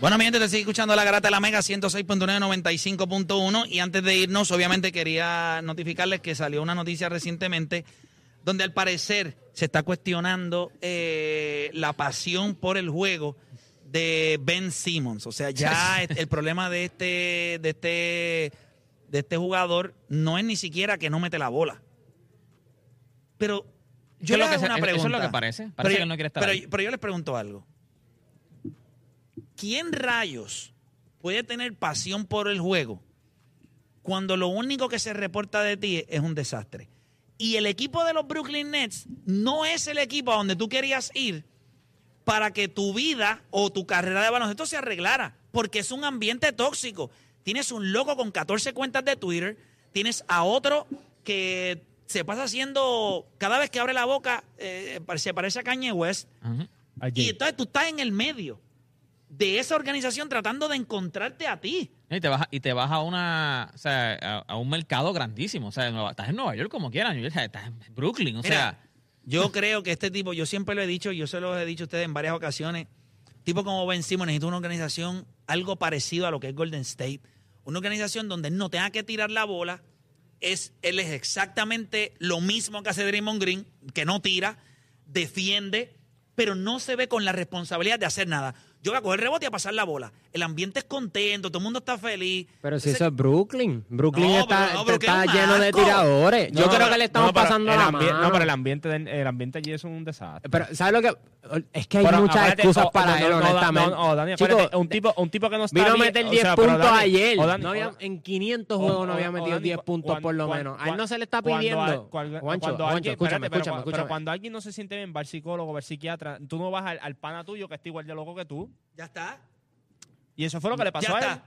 Bueno, mi gente, te sigue escuchando la garata de la Mega 106.995.1 y antes de irnos, obviamente quería notificarles que salió una noticia recientemente donde al parecer se está cuestionando eh, la pasión por el juego de Ben Simmons. O sea, ya el problema de este, de este, de este jugador no es ni siquiera que no mete la bola. Pero yo que hago una eso es pregunta. lo que parece. Parece Pero que no quiere estar pero- ahí. pero yo les pregunto algo. ¿Quién rayos puede tener pasión por el juego cuando lo único que se reporta de ti es un desastre? Y el equipo de los Brooklyn Nets no es el equipo a donde tú querías ir para que tu vida o tu carrera de baloncesto se arreglara, porque es un ambiente tóxico. Tienes un loco con 14 cuentas de Twitter, tienes a otro que se pasa haciendo, cada vez que abre la boca, eh, se parece a Kanye West. Y entonces tú estás en el medio de esa organización tratando de encontrarte a ti. Y te vas, a- y te vas a una, o sea, a, a un mercado grandísimo. O sea, estás en Nueva York como quieras, New York, estás en Brooklyn. O Mira, sea, yo creo que este tipo, yo siempre lo he dicho, yo se lo he dicho a ustedes en varias ocasiones, tipo como Ben Simmons necesita una organización algo parecido a lo que es Golden State. Una organización donde no tenga que tirar la bola, es, él es exactamente lo mismo que hace Draymond Green, que no tira, defiende, pero no se ve con la responsabilidad de hacer nada. Yo voy a coger el rebote y a pasar la bola. El ambiente es contento, todo el mundo está feliz. Pero si Ese- eso es Brooklyn. Brooklyn No, está, no, está es lleno de tiradores. Yo No, creo pero- que le estamos pasando la mano. No, pero el ambiente, del- el ambiente allí es un desastre. Pero, ¿sabes lo que...? Es que hay Pero muchas excusas oh, para no, él, honestamente. No, no, Dani, Chico, un tipo, un tipo que no está Vino a meter o 10 sea, pero puntos Dani, ayer. Dani, había- en 500 o- juegos o- no había o metido Dani, 10 puntos por lo menos. A él no se le está cuando pidiendo. Juancho, cuando Juancho, alguien- escúchame, escúchame, Pero cuando alguien no se siente bien, va al psicólogo, va al psiquiatra, tú no vas al, al pana tuyo que está igual de loco que tú. Ya está. Y eso fue lo que le pasó Ya a él. está.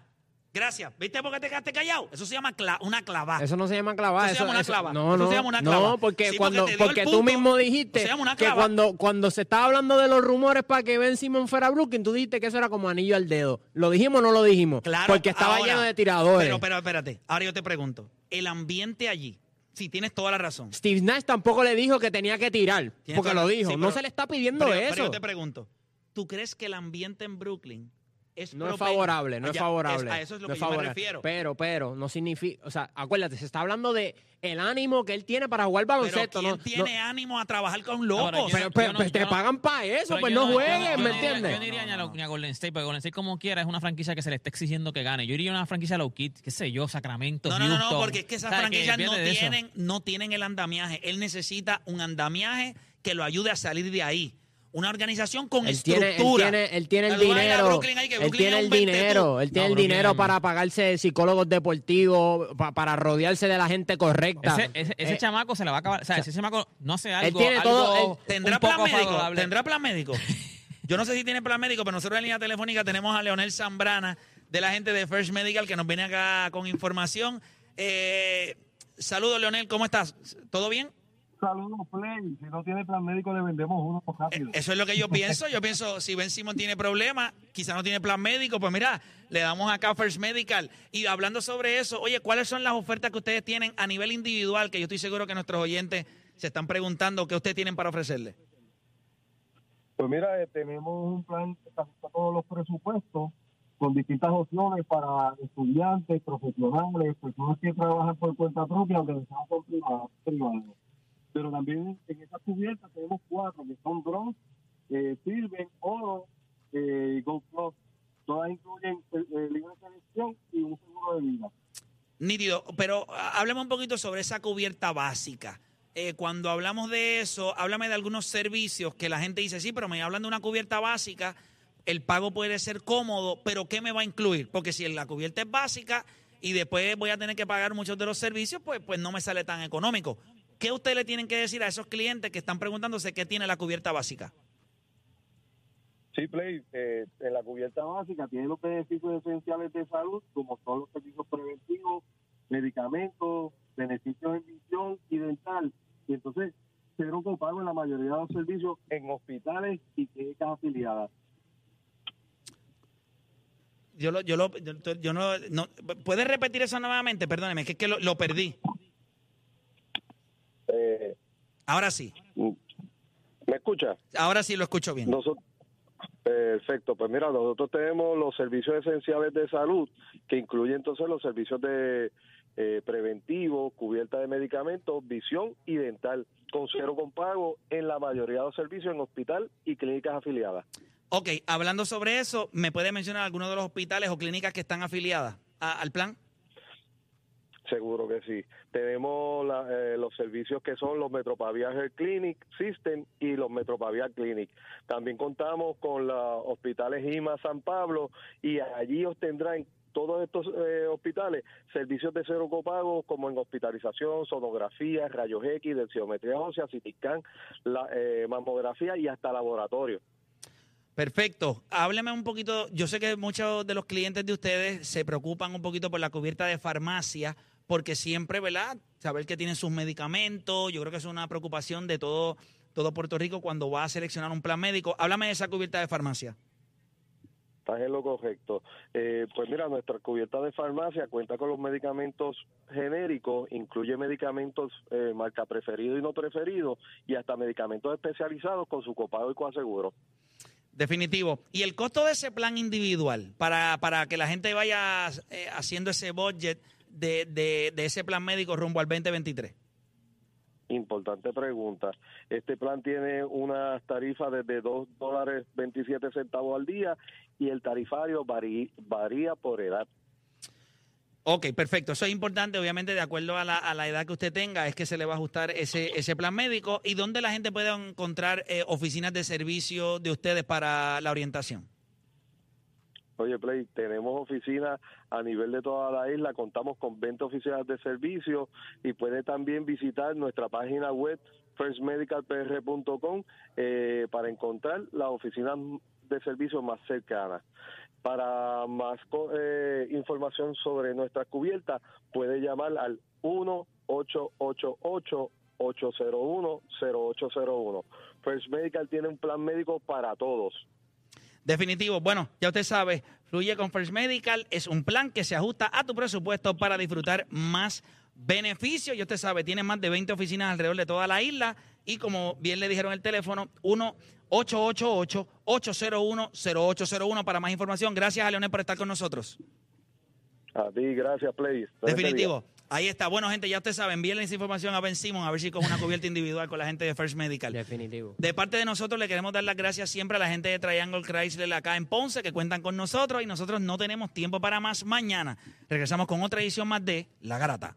Gracias. ¿Viste por qué te quedaste callado? Eso se llama cla- una clavada. Eso no se llama clavar. Eso se llama una eso- clava. No, Eso no. se llama una clava. No, porque Sí, cuando porque tú mismo Eso dijiste que clava. cuando, cuando se estaba hablando de los rumores para que Ben Simon fuera a Brooklyn, tú dijiste que eso era como anillo al dedo. ¿Lo dijimos o no lo dijimos? Claro. Porque estaba ahora, lleno de tiradores. Pero, pero, espérate. Ahora yo te pregunto. El ambiente allí. Sí, tienes toda la razón. Steve Nash tampoco le dijo que tenía que tirar. Tienes Porque lo dijo. sí, no se le está pidiendo Pero, eso. pero yo te pregunto. ¿Tú crees que el ambiente en Brooklyn es No es favorable, no es favorable. a eso es lo no que yo favorable. me refiero. Pero, pero, no significa, o sea, acuérdate, se está hablando de el ánimo que él tiene para jugar baloncesto. ¿quién no, tiene no- ánimo a trabajar con locos? yo pero pero- yo no- pues te yo no- pagan para eso, pero pues yo no yo jueguen, yo ¿me entiendes? Yo no iría ni a, lo- ni a Golden State, porque Golden State como quiera es una franquicia que se le está exigiendo que gane. Yo iría a una franquicia low key, qué sé yo, Sacramento, No, no, no, no, Houston. porque es que esas franquicias no tienen, no tienen el andamiaje. Él necesita un andamiaje que lo ayude a salir de ahí. Una organización con Él tiene, él estructura. tiene, él tiene el dinero. Brooklyn ahí, que él tiene el un 20 dinero. tú. Él tiene No, el Brooklyn dinero para pagarse psicólogos deportivos, pa- para rodearse de la gente correcta. Ese, ese, ese Eh, chamaco se le va a acabar. O sea, ese chamaco no hace algo. tiene algo todo- él ¿Tendrá plan médico? ¿Tendrá plan médico? Yo no sé si tiene plan médico, pero nosotros en línea telefónica tenemos a Leonel Zambrana de la gente de First Medical que nos viene acá con información. Eh, saludos, Leonel, ¿cómo estás? ¿Todo bien? Saludos, Play. Si no tiene plan médico, le vendemos uno Eh, rápido. Eso es lo que yo pienso. Yo pienso, si Ben Simon tiene problemas, quizá no tiene plan médico, pues mira, le damos acá First Medical. Y hablando sobre eso, oye, ¿cuáles son las ofertas que ustedes tienen a nivel individual? Que yo estoy seguro que nuestros oyentes se están preguntando qué ustedes tienen para ofrecerle. Pues mira, eh, tenemos un plan que está todos los presupuestos con distintas opciones para estudiantes, profesionales, personas que trabajan por cuenta propia, por privado- privados. Pero también en esas cubiertas tenemos cuatro que son bronce, eh, oro eh, y gold plus. Todas incluyen eh, eh, libre selección y un seguro de vida. Nítido, pero ah, háblame un poquito sobre esa cubierta básica. Eh, cuando hablamos de eso, háblame de algunos servicios que la gente dice, sí, pero me hablan de una cubierta básica, el pago puede ser cómodo, pero ¿qué me va a incluir? Porque si la cubierta es básica y después voy a tener que pagar muchos de los servicios, pues, pues no me sale tan económico. ¿Qué ustedes le tienen que decir a esos clientes que están preguntándose qué tiene la cubierta básica? Sí, Play, eh, en la cubierta básica tiene los beneficios esenciales de salud, como son los servicios preventivos, medicamentos, beneficios en visión y dental, y entonces cero copago en la mayoría de los servicios en hospitales y clínicas afiliadas. Yo, lo, yo, lo, yo, yo no, no. ¿Puedes repetir eso nuevamente? Perdóneme, que es que lo, lo perdí. Ahora sí. ¿Me escucha? Ahora sí lo escucho bien. Nosotros, perfecto, pues mira, nosotros tenemos los servicios esenciales de salud, que incluyen entonces los servicios de eh, preventivo, cubierta de medicamentos, visión y dental, con cero copago en la mayoría de los servicios en hospital y clínicas afiliadas. Ok, hablando sobre eso, ¿me puede mencionar algunos de los hospitales o clínicas que están afiliadas a- al plan? Seguro que sí. Tenemos la- eh, los servicios que son los Metropavia Clinic System y los Metropavia Clinic. También contamos con los hospitales IMA San Pablo y allí obtendrán todos estos eh, hospitales servicios de cero copago como en hospitalización, sonografía, rayos X, densiometría ósea, CT scan, la, eh, mamografía y hasta laboratorio. Perfecto. Hábleme un poquito. Yo sé que muchos de los clientes de ustedes se preocupan un poquito por la cubierta de farmacia, porque siempre, ¿verdad? Saber que tienen sus medicamentos. Yo creo que es una preocupación de todo, todo Puerto Rico cuando va a seleccionar un plan médico. Háblame de esa cubierta de farmacia. Estás en lo correcto. Eh, pues mira, nuestra cubierta de farmacia cuenta con los medicamentos genéricos, incluye medicamentos eh, marca preferido y no preferido, y hasta medicamentos especializados con su copago y coaseguro. Definitivo. ¿Y el costo de ese plan individual para, para que la gente vaya eh, haciendo ese budget de, de, de ese plan médico rumbo al 2023? Importante pregunta. Este plan tiene unas tarifas desde 2 dólares 27 centavos al día y el tarifario varí- varía por edad. Ok, perfecto. Eso es importante, obviamente, de acuerdo a la, a la edad que usted tenga, es que se le va a ajustar ese, ese plan médico. ¿Y dónde la gente puede encontrar eh, oficinas de servicio de ustedes para la orientación? Oye, Play, tenemos oficinas a nivel de toda la isla, contamos con 20 oficinas de servicio y puede también visitar nuestra página web firstmedicalpr.com eh, para encontrar las oficinas de servicio más cercanas. Para más eh, información sobre nuestra cubierta, puede llamar al 1-888-801-0801. First Medical tiene un plan médico para todos. Definitivo. Bueno, ya usted sabe, Fluye con First Medical es un plan que se ajusta a tu presupuesto para disfrutar más beneficios. Y usted sabe, tiene más de 20 oficinas alrededor de toda la isla. Y como bien le dijeron el teléfono, 1-888-801-0801 para más información. Gracias a Leonel por estar con nosotros. A ti, gracias, Play. Definitivo. Ahí está. Bueno, gente, ya usted sabe, envíenle esa información a Ben Simon a ver si con una cubierta individual con la gente de First Medical. Definitivo. De parte de nosotros le queremos dar las gracias siempre a la gente de Triangle Chrysler acá en Ponce que cuentan con nosotros y nosotros no tenemos tiempo para más mañana. Regresamos con otra edición más de La Garata.